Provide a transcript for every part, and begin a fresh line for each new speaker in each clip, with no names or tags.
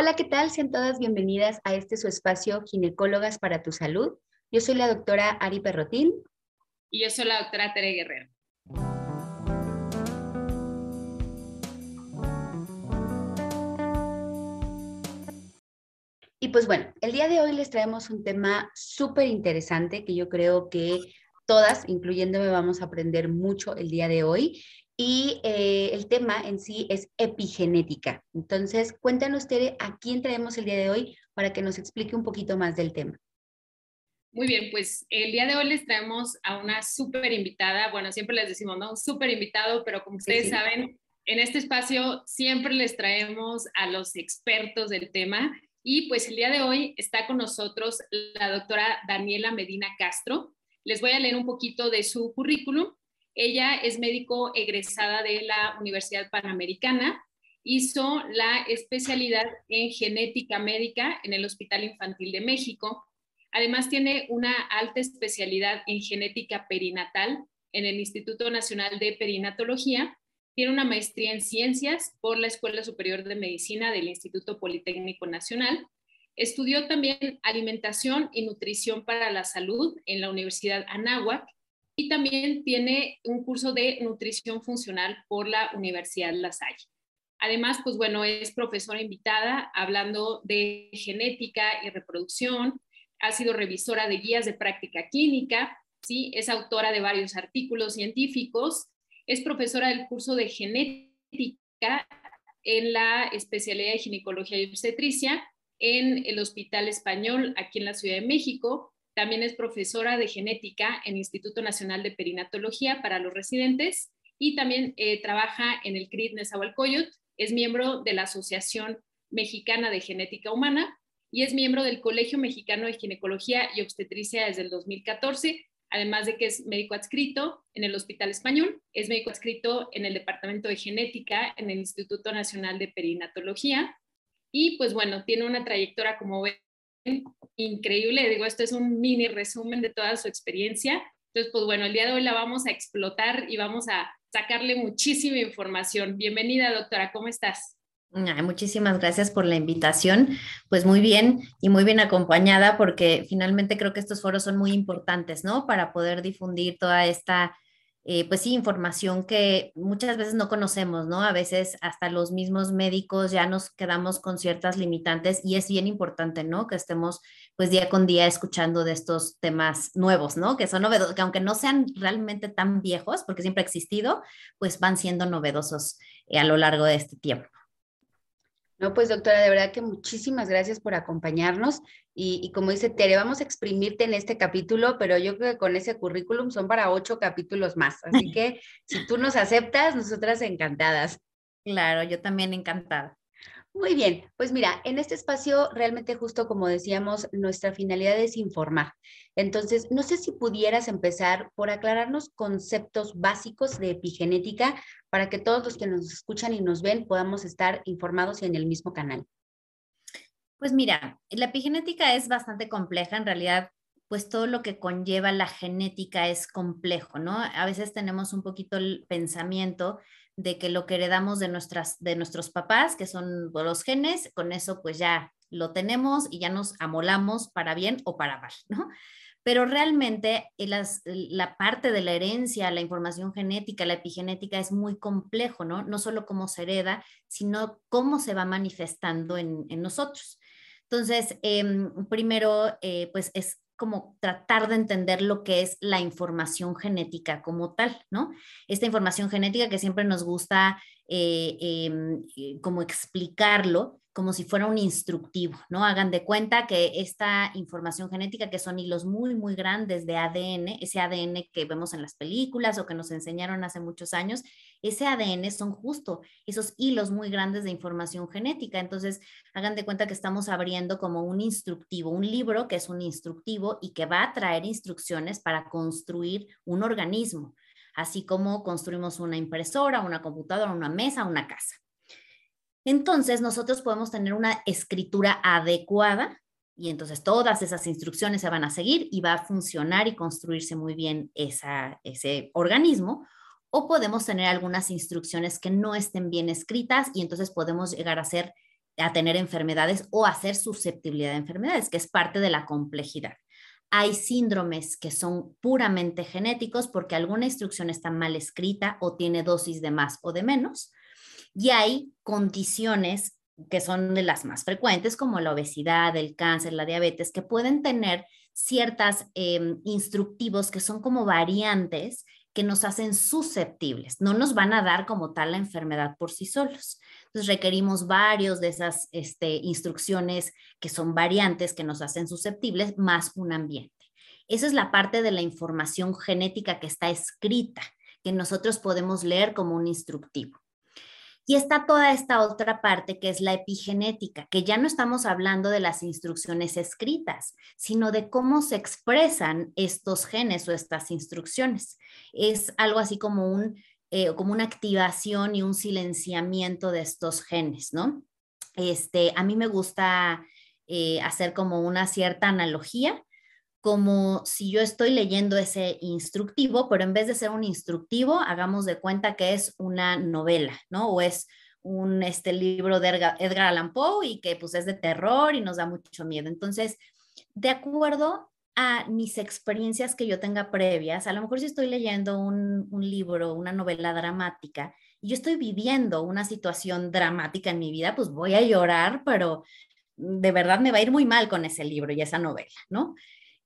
Hola, ¿qué tal? Sean todas bienvenidas a este su espacio Ginecólogas para tu Salud. Yo soy la doctora Ari Perrotín.
Y yo soy la doctora Tere Guerrero.
Y pues bueno, el día de hoy les traemos un tema súper interesante que yo creo que todas, incluyéndome, vamos a aprender mucho el día de hoy. Y eh, el tema en sí es epigenética. Entonces, cuéntanos, Tere, a quién traemos el día de hoy para que nos explique un poquito más del tema.
Muy bien, pues el día de hoy les traemos a una súper invitada. Bueno, siempre les decimos, ¿no? Un súper invitado, pero como ustedes saben, en este espacio siempre les traemos a los expertos del tema y pues el día de hoy está con nosotros la doctora Daniela Medina Castro. Les voy a leer un poquito de su currículum. Ella es médico egresada de la Universidad Panamericana. Hizo la especialidad en genética médica en el Hospital Infantil de México. Además tiene una alta especialidad en genética perinatal en el Instituto Nacional de Perinatología tiene una maestría en ciencias por la Escuela Superior de Medicina del Instituto Politécnico Nacional. Estudió también alimentación y nutrición para la salud en la Universidad Anáhuac y también tiene un curso de nutrición funcional por la Universidad La Salle. Además, pues bueno, es profesora invitada hablando de genética y reproducción, ha sido revisora de guías de práctica clínica, ¿sí? es autora de varios artículos científicos es profesora del curso de genética en la especialidad de ginecología y obstetricia en el Hospital Español aquí en la Ciudad de México. También es profesora de genética en el Instituto Nacional de Perinatología para los residentes y también eh, trabaja en el CRIT Nezahualcóyotl. Es miembro de la Asociación Mexicana de Genética Humana y es miembro del Colegio Mexicano de Ginecología y Obstetricia desde el 2014 además de que es médico adscrito en el Hospital Español, es médico adscrito en el Departamento de Genética en el Instituto Nacional de Perinatología y pues bueno, tiene una trayectoria como increíble, digo, esto es un mini resumen de toda su experiencia. Entonces, pues bueno, el día de hoy la vamos a explotar y vamos a sacarle muchísima información. Bienvenida, doctora, ¿cómo estás?
muchísimas gracias por la invitación. Pues muy bien y muy bien acompañada porque finalmente creo que estos foros son muy importantes, ¿no? Para poder difundir toda esta, eh, pues sí, información que muchas veces no conocemos, ¿no? A veces hasta los mismos médicos ya nos quedamos con ciertas limitantes y es bien importante, ¿no? Que estemos pues día con día escuchando de estos temas nuevos, ¿no? Que son novedosos, que aunque no sean realmente tan viejos, porque siempre ha existido, pues van siendo novedosos eh, a lo largo de este tiempo.
No, pues doctora, de verdad que muchísimas gracias por acompañarnos y, como dice Tere, vamos a exprimirte en este capítulo, pero yo creo que con ese currículum son para ocho capítulos más. Así que si tú nos aceptas, nosotras encantadas.
Claro, yo también encantada.
Muy bien, pues mira, en este espacio realmente justo como decíamos, nuestra finalidad es informar. Entonces, no sé si pudieras empezar por aclararnos conceptos básicos de epigenética para que todos los que nos escuchan y nos ven podamos estar informados y en el mismo canal.
Pues mira, la epigenética es bastante compleja, en realidad pues todo lo que conlleva la genética es complejo, ¿no? A veces tenemos un poquito el pensamiento de que lo que heredamos de, nuestras, de nuestros papás, que son los genes, con eso pues ya lo tenemos y ya nos amolamos para bien o para mal, ¿no? Pero realmente eh, la parte de la herencia, la información genética, la epigenética es muy complejo, ¿no? No solo cómo se hereda, sino cómo se va manifestando en, nosotros. Entonces, em, primero, eh, pues es como tratar de entender lo que es la información genética como tal, ¿no? Esta información genética que siempre nos gusta eh, em, eh, como explicarlo como si fuera un instructivo, ¿no? Hagan de cuenta que esta información genética, que son hilos muy, muy grandes de ADN, ese ADN que vemos en las películas o que nos enseñaron hace muchos años, ese ADN son justo esos hilos muy grandes de información genética. Entonces, hagan de cuenta que estamos abriendo como un instructivo, un libro que es un instructivo y que va a traer instrucciones para construir un organismo, así como construimos una impresora, una computadora, una mesa, una casa entonces nosotros podemos tener una escritura adecuada y entonces todas esas instrucciones se van a seguir y va a funcionar y construirse muy bien ese organismo. O podemos tener algunas instrucciones que no estén bien escritas y entonces podemos llegar a ser a tener enfermedades o a ser susceptibilidad de enfermedades, que es parte de la complejidad. Hay síndromes que son puramente genéticos porque alguna instrucción está mal escrita o tiene dosis de más o de menos. Y hay condiciones que son de las más frecuentes, como la obesidad, el cáncer, la diabetes, que pueden tener ciertas em, instructivos que son como variantes que nos hacen susceptibles. No nos van a dar como tal la enfermedad por sí solos. Entonces requerimos varios de esas este, instrucciones que son variantes que nos hacen susceptibles más un ambiente. Esa es la parte de la información genética que está escrita, que nosotros podemos leer como un instructivo. Y está toda esta otra parte que es la epigenética, que ya no estamos hablando de las instrucciones escritas, sino de cómo se expresan estos genes o estas instrucciones. Es algo así como, un, eh, como una activación y un silenciamiento de estos genes, ¿no? Este, a mí me gusta eh, hacer como una cierta analogía como si yo estoy leyendo ese instructivo, pero en vez de ser un instructivo, hagamos de cuenta que es una novela, ¿no? O es un este libro de Edgar, Allan Poe y que pues es de terror y nos da mucho miedo. Entonces, de acuerdo a mis experiencias que yo tenga previas, a lo mejor si estoy leyendo un, un libro, una novela dramática, y yo estoy viviendo una situación dramática en mi vida, pues voy a llorar, pero de verdad me va a ir muy mal con ese libro y esa novela, ¿no?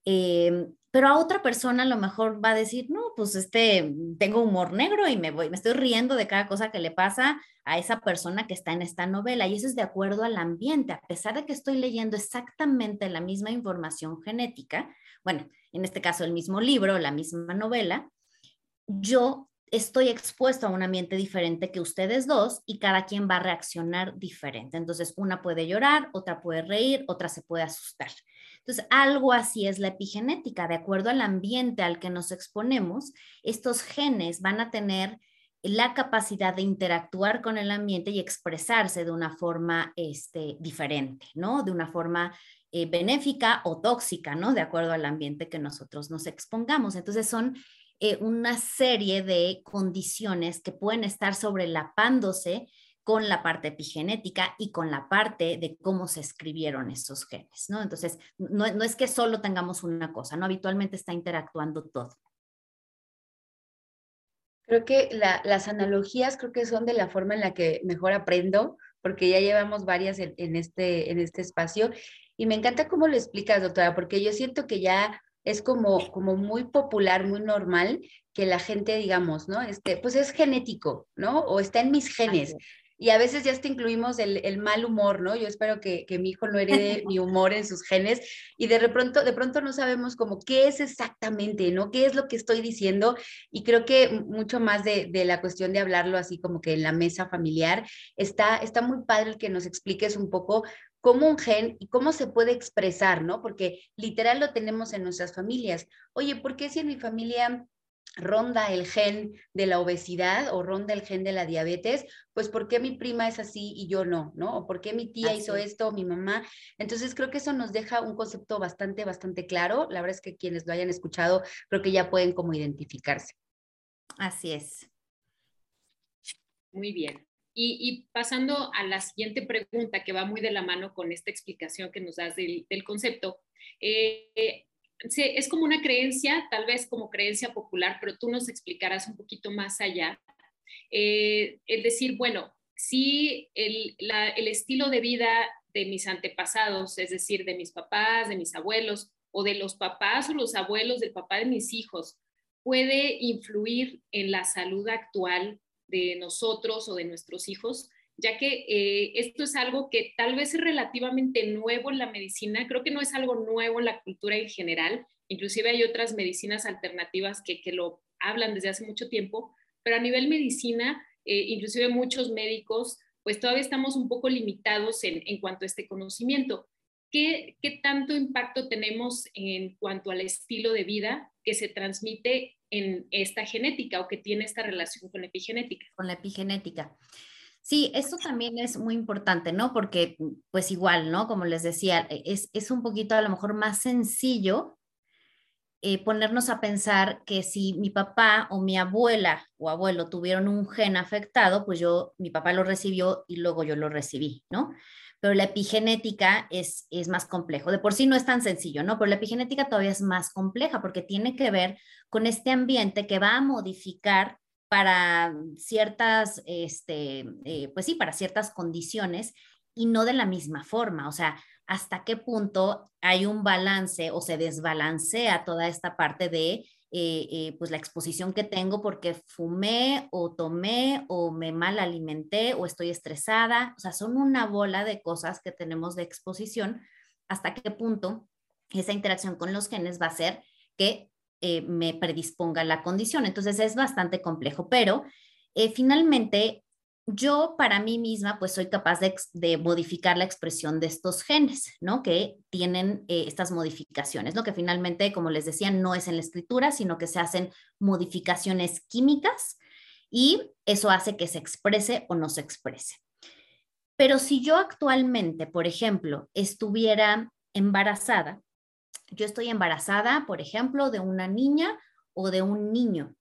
Em, pero a otra persona a lo mejor va a decir, no, pues este, tengo humor negro y me voy, me estoy riendo de cada cosa que le pasa a esa persona que está en esta novela. Y eso es de acuerdo al ambiente, a pesar de que estoy leyendo exactamente la misma información genética, bueno, en este caso el mismo libro, la misma novela, yo estoy expuesto a un ambiente diferente que ustedes dos y cada quien va a reaccionar diferente. Entonces, una puede llorar, otra puede reír, otra se puede asustar. Entonces, algo así es la epigenética. De acuerdo al ambiente al que nos exponemos, estos genes van a tener la capacidad de interactuar con el ambiente y expresarse de una forma este, diferente, ¿no? De una forma eh, benéfica o tóxica, ¿no? De acuerdo al ambiente que nosotros nos expongamos. Entonces, son eh, una serie de condiciones que pueden estar sobrelapándose con la parte epigenética y con la parte de cómo se escribieron estos genes, ¿no? Entonces, no, es que solo tengamos una cosa, ¿no? Habitualmente está interactuando todo.
Creo que las analogías creo que son de la forma en la que mejor aprendo, porque ya llevamos varias en, este, en este espacio. Y me encanta cómo lo explicas, doctora, porque yo siento que ya es como, como muy popular, muy normal que la gente, digamos, ¿no? Este, pues es genético, ¿no? O está en mis genes y a veces ya hasta incluimos el, mal humor, ¿no? Yo espero que, mi hijo no herede mi humor en sus genes y de pronto, de pronto no sabemos como qué es exactamente, ¿no? ¿Qué es lo que estoy diciendo? Y creo que mucho más de, la cuestión de hablarlo así como que en la mesa familiar, está, está muy padre el que nos expliques un poco cómo un gen y cómo se puede expresar, ¿no? Porque literal lo tenemos en nuestras familias. Oye, ¿por qué si en mi familia ronda el gen de la obesidad o ronda el gen de la diabetes, pues ¿por qué mi prima es así y yo no? ¿No? ¿O por qué mi tía hizo esto o mi mamá? Entonces creo que eso nos deja un concepto bastante, bastante claro. La verdad es que quienes lo hayan escuchado creo que ya pueden como identificarse.
Así es.
Muy bien. Y, pasando a la siguiente pregunta que va muy de la mano con esta explicación que nos das del, concepto, eh, es como una creencia, tal vez como creencia popular, pero tú nos explicarás un poquito más allá. Eh, el decir, bueno, si el, el estilo de vida de mis antepasados, es decir, de mis papás, de mis abuelos, o de los papás o los abuelos del papá de mis hijos, puede influir en la salud actual de nosotros o de nuestros hijos, ya que eh, esto es algo que tal vez es relativamente nuevo en la medicina, creo que no es algo nuevo en la cultura en general, inclusive hay otras medicinas alternativas que, lo hablan desde hace mucho tiempo, pero a nivel medicina, eh, inclusive muchos médicos, pues todavía estamos un poco limitados en, cuanto a este conocimiento. ¿Qué, ¿Qué tanto impacto tenemos en cuanto al estilo de vida que se transmite en esta genética o que tiene esta relación con la epigenética?
Con la epigenética. Sí, esto también es muy importante, ¿no? Porque pues igual, ¿no? Como les decía, e, es, un poquito a lo mejor más sencillo eh, ponernos a pensar que si mi papá o mi abuela o abuelo tuvieron un gen afectado, pues yo, mi papá lo recibió y luego yo lo recibí, ¿no? pero la epigenética es, es más complejo. De por sí no es tan sencillo, ¿no? Pero la epigenética todavía es más compleja porque tiene que ver con este ambiente que va a modificar para ciertas, este, eh, pues sí, para ciertas condiciones y no de la misma forma. O sea, hasta qué punto hay un balance o se desbalancea toda esta parte de eh, eh, pues la exposición que tengo porque fumé o tomé o me mal alimenté o estoy estresada. O sea, son una bola de cosas que tenemos de exposición. Hasta qué punto esa interacción con los genes va a ser que eh, me predisponga la condición. Entonces es bastante complejo, pero finalmente yo para mí misma pues soy capaz de, modificar la expresión de estos genes, ¿no? Que tienen eh, estas modificaciones, ¿no? Que finalmente, como les decía, no es en la escritura, sino que se hacen modificaciones químicas y eso hace que se exprese o no se exprese. Pero si yo actualmente, por ejemplo, estuviera embarazada, yo estoy embarazada, por ejemplo, de una niña o de un niño,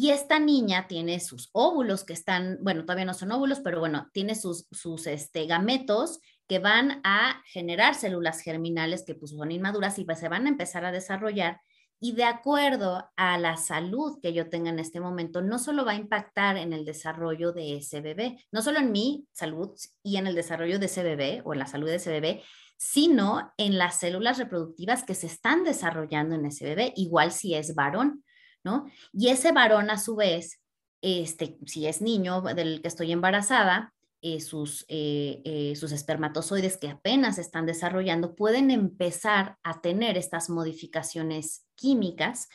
y esta niña tiene sus óvulos que están, bueno, todavía no son óvulos, pero bueno, tiene sus, sus este, gametos que van a generar células germinales que pues son inmaduras y pues, se van a empezar a desarrollar. Y de acuerdo a la salud que yo tenga en este momento, no solo va a impactar en el desarrollo de ese bebé, no solo en mi salud y en el desarrollo de ese bebé o en la salud de ese bebé, sino en las células reproductivas que se están desarrollando en ese bebé, igual si es varón. Y ese varón a su vez, este, si es niño del que estoy embarazada, eh, sus, eh, eh, sus espermatozoides que apenas están desarrollando pueden empezar a tener estas modificaciones químicas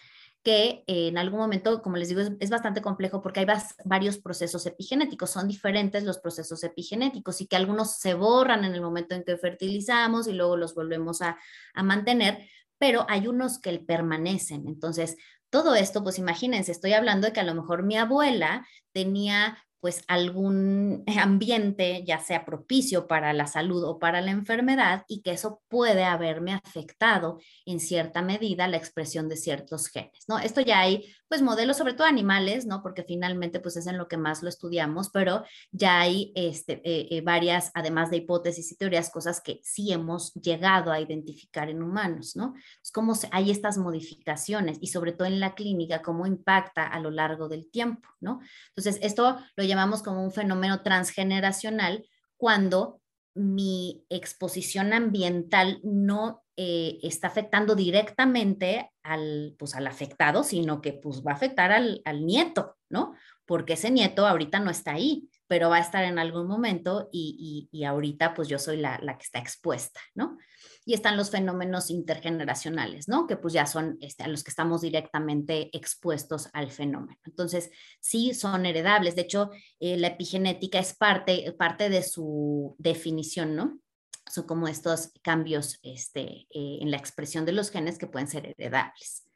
que en algún momento, como les digo, es, bastante complejo porque hay varios procesos epigenéticos, son diferentes los procesos epigenéticos y que algunos se borran en el momento en que fertilizamos y luego los volvemos a, a mantener, pero hay unos que permanecen. Entonces, todo esto, pues imagínense, estoy hablando de que a lo mejor mi abuela tenía pues algún ambiente, ya sea propicio para la salud o para la enfermedad, y que eso puede haberme afectado en cierta medida la expresión de ciertos genes, ¿no? Esto ya hay, pues, modelos, sobre todo animales, ¿no? Porque finalmente, pues, es en lo que más lo estudiamos, pero ya hay este, eh, eh, varias, además de hipótesis y teorías, cosas que sí hemos llegado a identificar en humanos, ¿no? Es como hay estas modificaciones y sobre todo en la clínica, cómo impacta a lo largo del tiempo, ¿no? Entonces, esto lo llamamos como un fenómeno transgeneracional cuando mi exposición ambiental no eh, está afectando directamente al, pues, al afectado, sino que pues, va a afectar al, al, nieto, ¿no? Porque ese nieto ahorita no está ahí, pero va a estar en algún momento y, y, ahorita pues yo soy la, la, que está expuesta, ¿no? y están los fenómenos intergeneracionales, ¿no? Que pues ya son este, a los que estamos directamente expuestos al fenómeno. Entonces, sí son heredables. De hecho, eh, la epigenética es parte, parte de su definición, ¿no? Son como estos cambios este, eh, en la expresión de los genes que pueden ser heredables.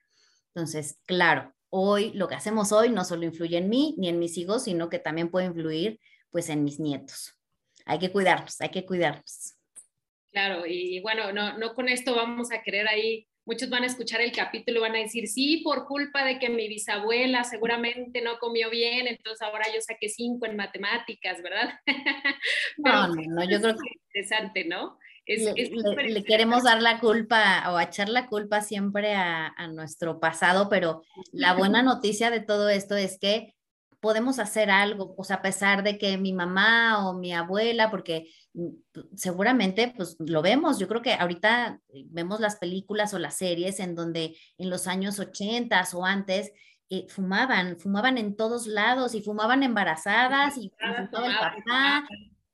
Entonces, claro, hoy lo que hacemos hoy no solo influye en mí ni en mis hijos, sino que también puede influir pues en mis nietos. Hay que cuidarlos, hay que cuidarlos.
Claro, y, bueno, no, no con esto vamos a querer ahí, muchos van a escuchar el capítulo y van a decir, sí, por culpa de que mi bisabuela seguramente no comió bien, entonces ahora yo saqué cinco en matemáticas, ¿verdad?
no, no, no, yo creo que...
Es interesante, ¿no?
Le, queremos dar la culpa o echar la culpa siempre a, a, nuestro pasado, pero la buena noticia de todo esto es que podemos hacer algo, o sea, a pesar de que mi mamá o mi abuela, porque mm, seguramente pues lo vemos, yo creo que ahorita eh, vemos las películas o las series en donde en los años 80 o antes eh, fumaban, fumaban en todos lados y fumaban embarazadas y, fumaba el papá.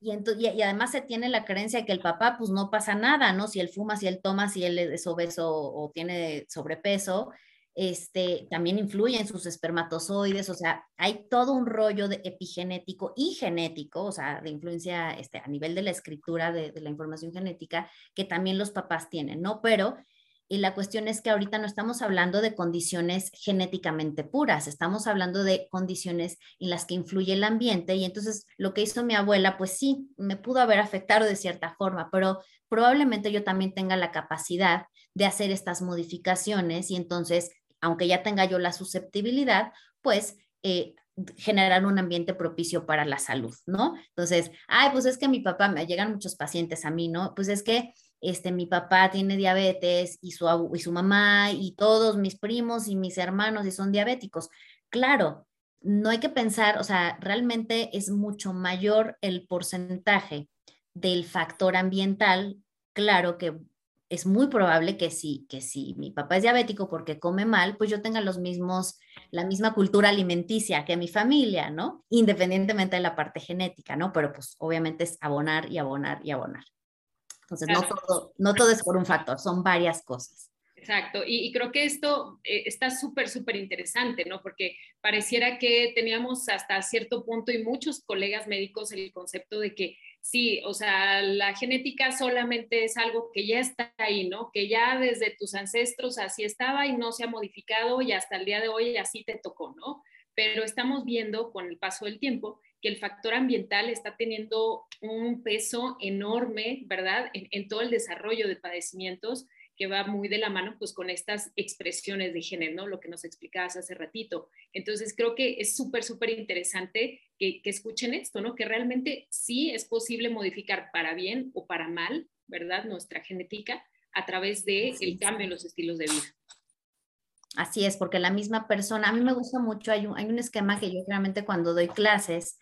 Y, y, además se tiene la creencia de que el papá pues no pasa nada, ¿no? Si él fuma, si él toma, si él es obeso o tiene sobrepeso, este, también influye en sus espermatozoides, o sea, hay todo un rollo de epigenético y genético, o sea, de influencia este, a nivel de la escritura de, la información genética que también los papás tienen, ¿no? Pero y la cuestión es que ahorita no estamos hablando de condiciones genéticamente puras, estamos hablando de condiciones en las que influye el ambiente y entonces lo que hizo mi abuela, pues sí, me pudo haber afectado de cierta forma, pero probablemente yo también tenga la capacidad de hacer estas modificaciones y entonces aunque ya tenga yo la susceptibilidad, pues eh, generar un ambiente propicio para la salud, ¿no? Entonces, ay, pues es que mi papá, me llegan muchos pacientes a mí, ¿no? Pues es que este, mi papá tiene diabetes y su, y su mamá y todos mis primos y mis hermanos y son diabéticos. Claro, no hay que pensar, o sea, realmente es mucho mayor el porcentaje del factor ambiental. Claro que es muy probable que si, que si mi papá es diabético porque come mal, pues yo tenga los mismos, la misma cultura alimenticia que mi familia, ¿no? Independientemente de la parte genética, ¿no? Pero pues obviamente es abonar y abonar y abonar. Entonces, no todo, no todo es por un factor, son varias cosas.
Exacto, y, creo que esto eh, está súper, súper interesante, ¿no? Porque pareciera que teníamos hasta cierto punto y muchos colegas médicos el concepto de que sí, o sea, la genética solamente es algo que ya está ahí, ¿no? Que ya desde tus ancestros así estaba y no se ha modificado y hasta el día de hoy así te tocó, ¿no? Pero estamos viendo con el paso del tiempo que el factor ambiental está teniendo un peso enorme, ¿verdad? En, en todo el desarrollo de padecimientos que va muy de la mano pues con estas expresiones de género, ¿no? Lo que nos explicabas hace ratito. Entonces creo que es súper, súper interesante que, escuchen esto, ¿no? Que realmente sí es posible modificar para bien o para mal, ¿verdad? Nuestra genética a través del el cambio en los estilos de vida.
Así es, porque la misma persona, a mí me gusta mucho, hay un, hay un esquema que yo realmente cuando doy clases,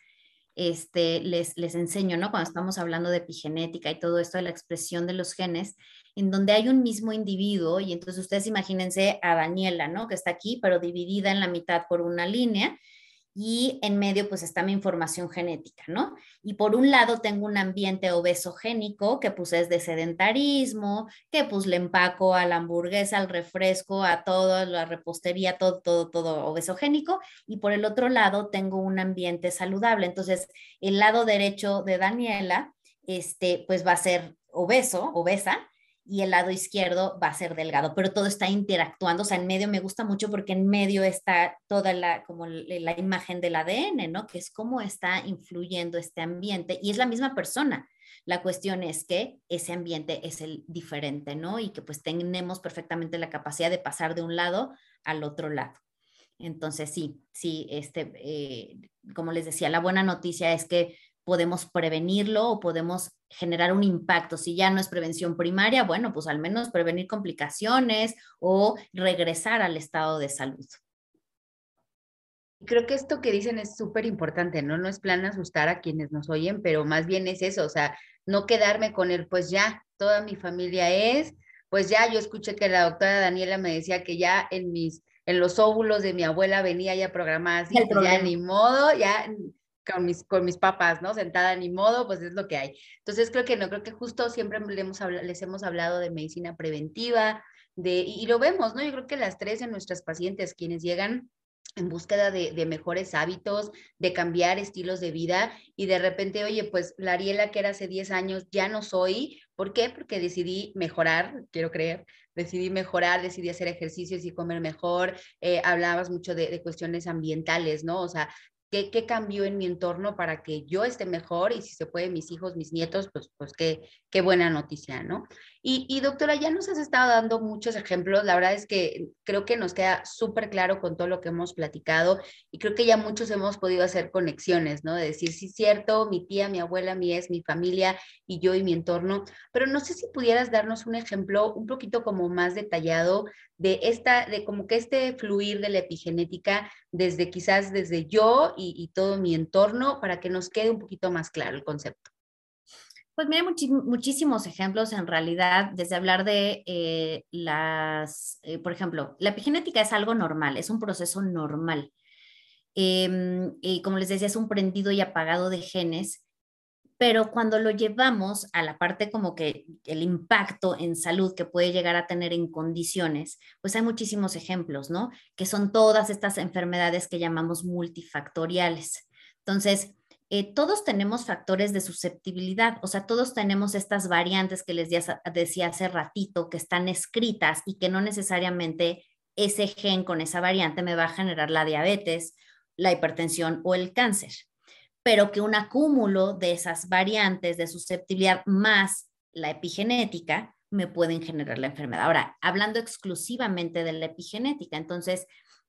este, les, les enseño, ¿no? Cuando estamos hablando de epigenética y todo esto de la expresión de los genes, en donde hay un mismo individuo, y entonces ustedes imagínense a Daniela, ¿no? Que está aquí, pero dividida en la mitad por una línea, y en medio pues está mi información genética, ¿no? Y por un lado tengo un ambiente obesogénico que pues es de sedentarismo, que pues le empaco a la hamburguesa, al refresco, a todo, la repostería, todo, todo, todo obesogénico, y por el otro lado tengo un ambiente saludable. Entonces, el lado derecho de Daniela, este, pues va a ser obeso, obesa, y el lado izquierdo va a ser delgado, pero todo está interactuando, o sea, en medio me gusta mucho porque en medio está toda la, como la imagen del ADN, ¿no? Que es cómo está influyendo este ambiente y es la misma persona. La cuestión es que ese ambiente es el diferente, ¿no? Y que pues tenemos perfectamente la capacidad de pasar de un lado al otro lado. Entonces, sí, sí, este, eh, como les decía, la buena noticia es que podemos prevenirlo o podemos generar un impacto. Si ya no es prevención primaria, bueno, pues al menos prevenir complicaciones o regresar al estado de salud.
Creo que esto que dicen es súper importante, ¿no? No es plan asustar a quienes nos oyen, pero más bien es eso, o sea, no quedarme con el, pues ya, toda mi familia es, pues ya, yo escuché que la doctora Daniela me decía que ya en mis, en los óvulos de mi abuela venía ya programada así, pues ya ni modo, ya con mis, con mis papás, ¿no? Sentada ni modo, pues es lo que hay. Entonces creo que no, creo que justo siempre les hemos, hablado de medicina preventiva, de, y, lo vemos, ¿no? Yo creo que las tres de nuestras pacientes, quienes llegan en búsqueda de, de, mejores hábitos, de cambiar estilos de vida y de repente, oye, pues la Ariela que era hace 10 años ya no soy. ¿Por qué? Porque decidí mejorar, quiero creer, decidí mejorar, decidí hacer ejercicios y comer mejor. Eh, hablabas mucho de, de, cuestiones ambientales, ¿no? O sea, ¿Qué, ¿Qué, cambió en mi entorno para que yo esté mejor y si se puede mis hijos, mis nietos, pues, pues qué, qué buena noticia, ¿no? Y, y, doctora, ya nos has estado dando muchos ejemplos, la verdad es que creo que nos queda súper claro con todo lo que hemos platicado y creo que ya muchos hemos podido hacer conexiones, ¿no? De decir, sí, cierto, mi tía, mi abuela, mi es, mi familia y yo y mi entorno, pero no sé si pudieras darnos un ejemplo un poquito como más detallado de esta, de como que este fluir de la epigenética desde quizás desde yo y, todo mi entorno para que nos quede un poquito más claro el concepto.
Pues mira, muchísimos ejemplos en realidad, desde hablar de eh, las, eh, por ejemplo, la epigenética es algo normal, es un proceso normal. Em, y como les decía, es un prendido y apagado de genes pero cuando lo llevamos a la parte como que el impacto en salud que puede llegar a tener en condiciones, pues hay muchísimos ejemplos, ¿no? Que son todas estas enfermedades que llamamos multifactoriales. Entonces, eh, todos tenemos factores de susceptibilidad, o sea, todos tenemos estas variantes que les decía hace ratito, que están escritas y que no necesariamente ese gen con esa variante me va a generar la diabetes, la hipertensión o el cáncer pero que un acúmulo de esas variantes de susceptibilidad más la epigenética me pueden generar la enfermedad. Ahora, hablando exclusivamente de la epigenética, entonces,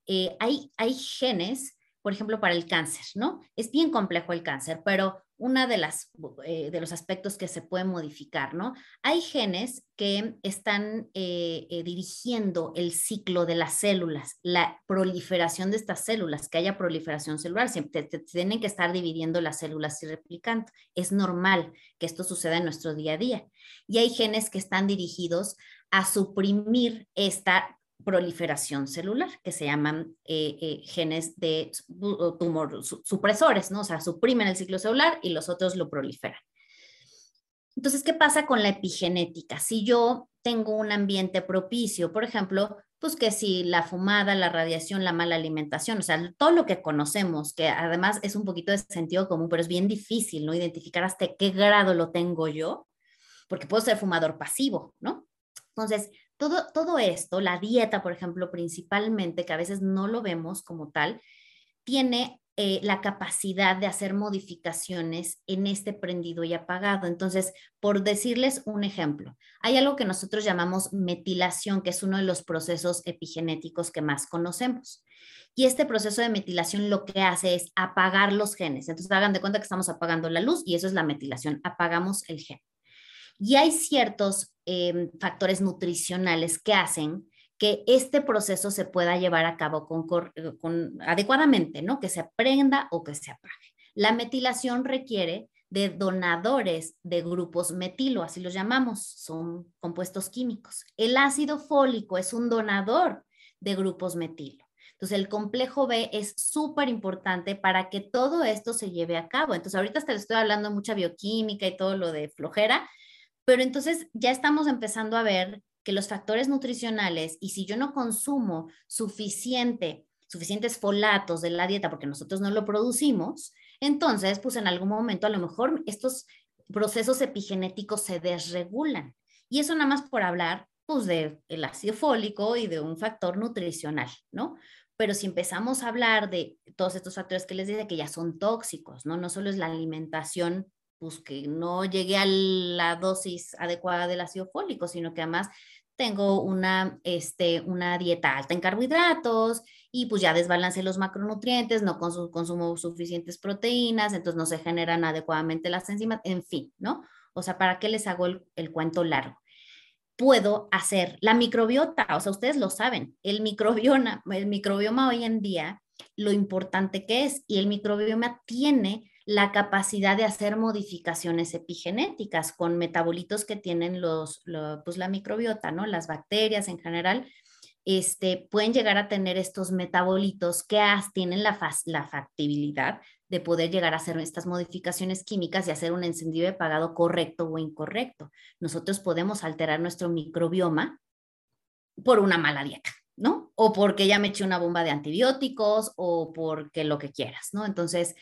eh, hay, hay genes por ejemplo, para el cáncer, ¿no? Es bien complejo el cáncer, pero una de las eh, de los aspectos que se puede modificar, ¿no? Hay genes que están eh, eh, dirigiendo el ciclo de las células, la proliferación de estas células, que haya proliferación celular, siempre tienen que estar dividiendo las células y replicando. Es normal que esto suceda en nuestro día a día. Y hay genes que están dirigidos a suprimir esta proliferación celular, que se llaman eh, eh, genes de tumor supresores, ¿no? O sea, suprimen el ciclo celular y los otros lo proliferan. Entonces, ¿qué pasa con la epigenética? Si yo tengo un ambiente propicio, por ejemplo, pues que si la fumada, la radiación, la mala alimentación, o sea, todo lo que conocemos, que además es un poquito de sentido común, pero es bien difícil, ¿no? Identificar hasta qué grado lo tengo yo, porque puedo ser fumador pasivo, ¿no? Entonces, todo, esto, la dieta, por ejemplo, principalmente, que a veces no lo vemos como tal, tiene eh, la capacidad de hacer modificaciones en este prendido y apagado. Entonces, por decirles un ejemplo, hay algo que nosotros llamamos metilación, que es uno de los procesos epigenéticos que más conocemos. Y este proceso de metilación lo que hace es apagar los genes. Entonces, hagan de cuenta que estamos apagando la luz y eso es la metilación, apagamos el gen. Y hay ciertos em, factores nutricionales que hacen que este proceso se pueda llevar a cabo eh, con, adecuadamente, ¿no? Que se aprenda o que se apague. La metilación requiere de donadores de grupos metilo, así los llamamos, son compuestos químicos. El ácido fólico es un donador de grupos metilo. Entonces, el complejo B es súper importante para que todo esto se lleve a cabo. Entonces, ahorita hasta estoy hablando mucha bioquímica y todo lo de flojera, pero entonces ya estamos empezando a ver que los factores nutricionales y si yo no consumo suficiente, suficientes folatos de la dieta porque nosotros no lo producimos, entonces pues en algún momento a lo mejor estos procesos epigenéticos se desregulan. Y eso nada más por hablar pues del el ácido fólico y de un factor nutricional, ¿no? Pero si empezamos a hablar de todos estos factores que les dije que ya son tóxicos, ¿no? No solo es la alimentación pues que no llegué a la dosis adecuada del ácido fólico, sino que además tengo una, este, una dieta alta en carbohidratos y pues ya desbalance los macronutrientes, no consumo suficientes proteínas, entonces no se generan adecuadamente las enzimas, en fin, ¿no? O sea, ¿para qué les hago el, el cuento largo? Puedo hacer la microbiota, o sea, ustedes lo saben, el microbioma, el microbioma hoy en día, lo importante que es, y el microbioma tiene la capacidad de hacer modificaciones epigenéticas con metabolitos que tienen los, pues la microbiota, ¿no? Las bacterias en general, este, pueden llegar a tener estos metabolitos que tienen la, la factibilidad de poder llegar a hacer estas modificaciones químicas y hacer un encendido de pagado correcto o incorrecto. Nosotros podemos alterar nuestro microbioma por una mala dieta, ¿no? O porque ya me eché una bomba de antibióticos o porque lo que quieras, ¿no? Entonces,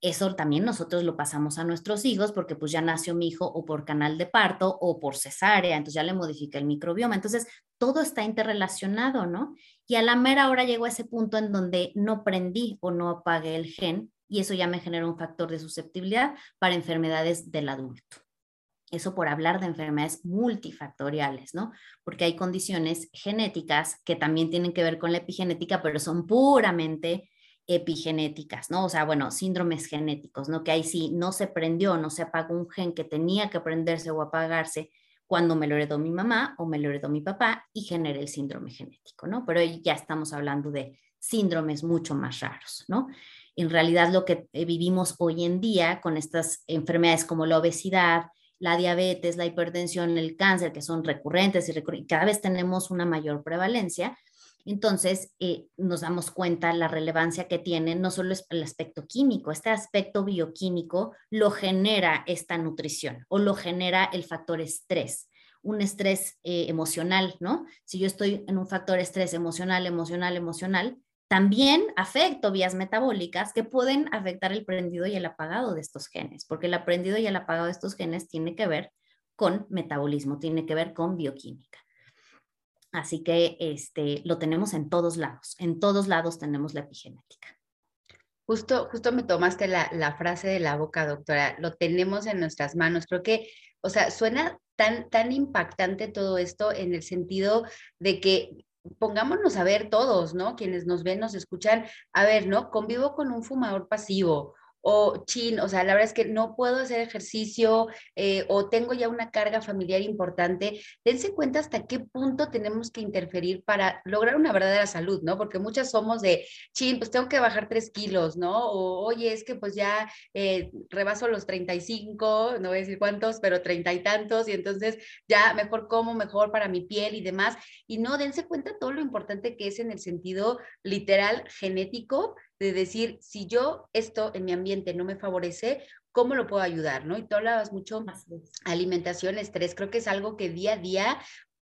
eso también nosotros lo pasamos a nuestros hijos porque pues ya nació mi hijo o por canal de parto o por cesárea, entonces ya le modifica el microbioma. Entonces, todo está interrelacionado, ¿no? Y a la mera hora llegó a ese punto en donde no prendí o no apagué el gen y eso ya me genera un factor de susceptibilidad para enfermedades del adulto. Eso por hablar de enfermedades multifactoriales, ¿no? Porque hay condiciones genéticas que también tienen que ver con la epigenética, pero son puramente epigenéticas, ¿no? O sea, bueno, síndromes genéticos, ¿no? Que ahí sí no se prendió, no se apagó un gen que tenía que prenderse o apagarse cuando me lo heredó mi mamá o me lo heredó mi papá y generé el síndrome genético, ¿no? Pero ya estamos hablando de síndromes mucho más raros, ¿no? En realidad lo que eh, vivimos hoy en día con estas enfermedades como la obesidad, la diabetes, la hipertensión, el cáncer, que son recurrentes y cada vez tenemos una mayor prevalencia, entonces, eh, nos damos cuenta la relevancia que tiene no solo el aspecto químico, este aspecto bioquímico lo genera esta nutrición o lo genera el factor estrés, un estrés eh, emocional, ¿no? Si yo estoy en un factor estrés emocional, emocional, emocional, también afecto vías metabólicas que pueden afectar el prendido y el apagado de estos genes, porque el aprendido y el apagado de estos genes tiene que ver con metabolismo, tiene que ver con bioquímica. Así que este, lo tenemos en todos lados, en todos lados tenemos la epigenética.
Justo, justo me tomaste la, la frase de la boca, doctora, lo tenemos en nuestras manos. Creo que, o sea, suena tan, tan impactante todo esto en el sentido de que pongámonos a ver todos, ¿no? Quienes nos ven, nos escuchan, a ver, ¿no? Convivo con un fumador pasivo o chin, o sea, la verdad es que no puedo hacer ejercicio eh, o tengo ya una carga familiar importante, dense cuenta hasta qué punto tenemos que interferir para lograr una verdadera salud, ¿no? Porque muchas somos de, chin, pues tengo que bajar tres kilos, ¿no? O oye, es que pues ya eh, rebaso los 35, no voy a decir cuántos, pero treinta y tantos, y entonces ya mejor como, mejor para mi piel y demás. Y no, dense cuenta todo lo importante que es en el sentido literal genético de decir, si yo esto en mi ambiente no me favorece, ¿cómo lo puedo ayudar? ¿no? Y tú hablabas mucho alimentación, estrés, creo que es algo que día a día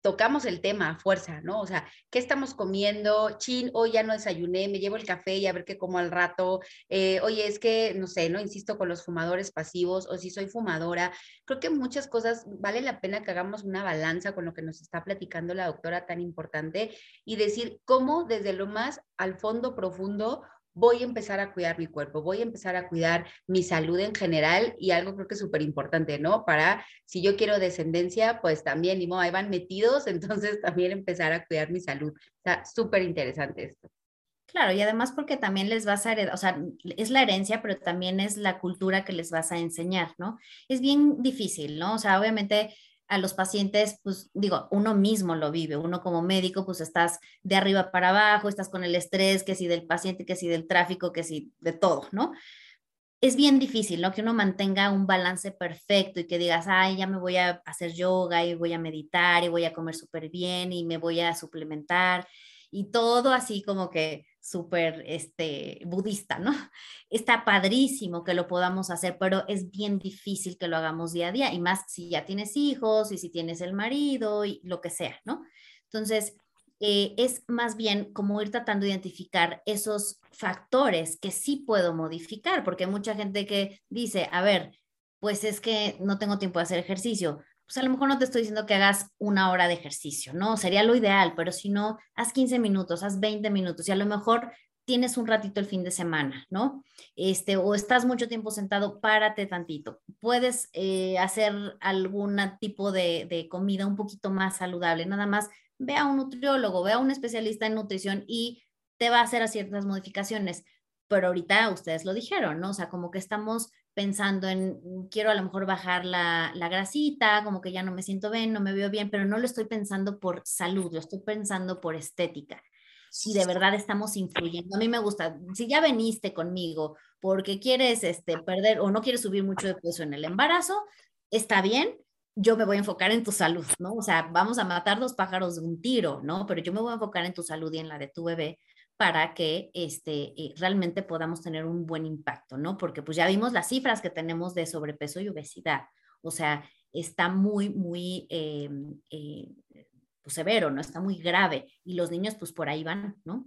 tocamos el tema a fuerza, ¿no? O sea, ¿qué estamos comiendo? Chin, hoy ya no desayuné, me llevo el café y a ver qué como al rato. Eh, oye, es que, no sé, ¿no? Insisto con los fumadores pasivos o si soy fumadora. Creo que muchas cosas vale la pena que hagamos una balanza con lo que nos está platicando la doctora tan importante y decir cómo desde lo más al fondo profundo voy a empezar a cuidar mi cuerpo, voy a empezar a cuidar mi salud en general y algo creo que es súper importante, ¿no? Para, si yo quiero descendencia, pues también, y ahí van metidos, entonces también empezar a cuidar mi salud. Está súper interesante esto.
Claro, y además porque también les vas a heredar, o sea, es la herencia, pero también es la cultura que les vas a enseñar, ¿no? Es bien difícil, ¿no? O sea, obviamente a los pacientes, pues digo, uno mismo lo vive, uno como médico, pues estás de arriba para abajo, estás con el estrés, que si del paciente, que si del tráfico, que si de todo, ¿no? Es bien difícil, ¿no? Que uno mantenga un balance perfecto y que digas, ay, ya me voy a hacer yoga y voy a meditar y voy a comer súper bien y me voy a suplementar y todo así como que súper este, budista, ¿no? Está padrísimo que lo podamos hacer, pero es bien difícil que lo hagamos día a día, y más si ya tienes hijos y si tienes el marido y lo que sea, ¿no? Entonces, eh, es más bien como ir tratando de identificar esos factores que sí puedo modificar, porque hay mucha gente que dice, a ver, pues es que no tengo tiempo de hacer ejercicio, pues a lo mejor no te estoy diciendo que hagas una hora de ejercicio, ¿no? Sería lo ideal, pero si no, haz 15 minutos, haz 20 minutos y a lo mejor tienes un ratito el fin de semana, ¿no? Este, o estás mucho tiempo sentado, párate tantito. Puedes eh, hacer algún tipo de, de comida un poquito más saludable, nada más ve a un nutriólogo, ve a un especialista en nutrición y te va a hacer ciertas modificaciones. Pero ahorita ustedes lo dijeron, ¿no? O sea, como que estamos pensando en, mm, quiero a lo mejor bajar la, la, grasita, como que ya no me siento bien, no me veo bien, pero no lo estoy pensando por salud, lo estoy pensando por estética. Si de verdad estamos influyendo. A mí me gusta, si ya veniste conmigo porque quieres este, perder o no quieres subir mucho de peso en el embarazo, está bien, yo me voy a enfocar en tu salud, ¿no? O sea, vamos a matar dos pájaros de un tiro, ¿no? Pero yo me voy a enfocar en tu salud y en la de tu bebé para que este, eh, realmente podamos tener un buen impacto, ¿no? Porque pues ya vimos las cifras que tenemos de sobrepeso y obesidad, o sea, está muy, muy eh, eh, pues, severo, ¿no? Está muy grave y los niños pues por ahí van, ¿no?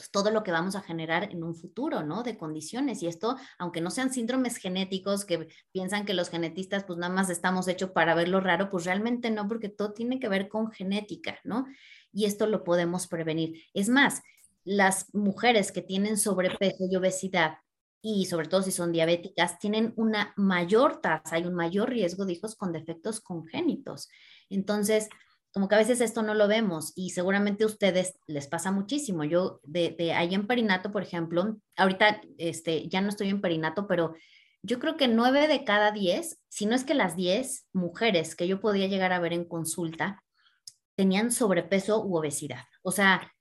Pues, todo lo que vamos a generar en un futuro, ¿no? De condiciones. Y esto, aunque no sean síndromes genéticos que piensan que los genetistas pues nada más estamos hechos para verlo raro, pues realmente no, porque todo tiene que ver con genética, ¿no? Y esto lo podemos prevenir. Es más, las mujeres que tienen sobrepeso y obesidad y sobre todo si son diabéticas, tienen una mayor tasa, hay un mayor riesgo de hijos con defectos congénitos. Entonces, como que a veces esto no lo vemos y seguramente a ustedes les pasa muchísimo. Yo de, ahí en perinato, por ejemplo, ahorita este, ya no estoy en perinato, pero yo creo que nueve de cada diez, si no es que las diez mujeres que yo podía llegar a ver en consulta, tenían sobrepeso u obesidad. O sea,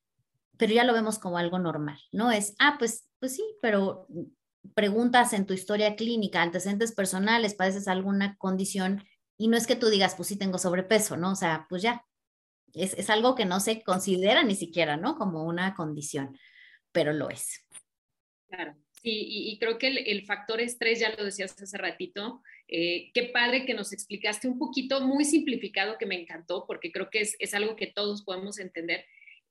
pero ya lo vemos como algo normal, ¿no? Es, ah, pues, pues sí, pero preguntas en tu historia clínica, antecedentes personales, padeces alguna condición y no es que tú digas, pues sí tengo sobrepeso, ¿no? O sea, pues ya, es, es algo que no se considera ni siquiera, ¿no? Como una condición, pero lo es.
Claro. Sí, y, creo que el, factor estrés, ya lo decías hace ratito, eh, qué padre que nos explicaste un poquito, muy simplificado, que me encantó, porque creo que es, es algo que todos podemos entender.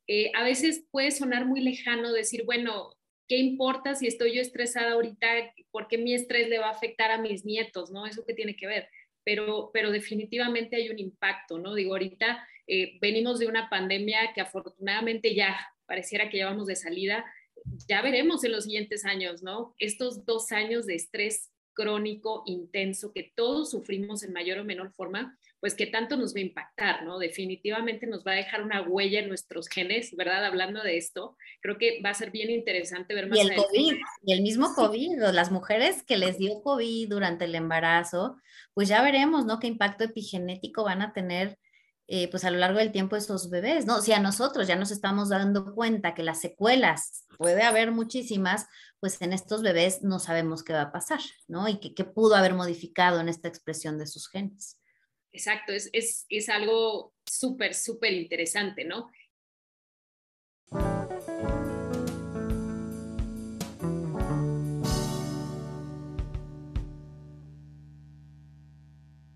Eh, a veces puede sonar muy lejano decir, bueno, ¿qué importa si estoy yo estresada ahorita? ¿Por qué mi estrés le va a afectar a mis nietos? ¿No? ¿Eso qué tiene que ver? Pero, pero definitivamente hay un impacto, ¿no? Digo, ahorita eh, venimos de una pandemia que afortunadamente ya pareciera que llevamos de salida. Ya veremos en los siguientes años, ¿no? Estos dos años de estrés crónico, intenso, que todos sufrimos en mayor o menor forma, pues qué tanto nos va a impactar, ¿no? Definitivamente nos va a dejar una huella en nuestros genes, ¿verdad? Hablando de esto, creo que va a ser bien interesante ver más.
Y el COVID, y el mismo COVID, las mujeres que les dio COVID durante el embarazo, pues ya veremos, ¿no? Qué impacto epigenético van a tener. Eh, pues a lo largo del tiempo esos bebés, ¿no? Si a nosotros ya nos estamos dando cuenta que las secuelas puede haber muchísimas, pues en estos bebés no sabemos qué va a pasar, ¿no? Y qué pudo haber modificado en esta expresión de sus genes.
Exacto, es, es, es algo súper, súper interesante, ¿no?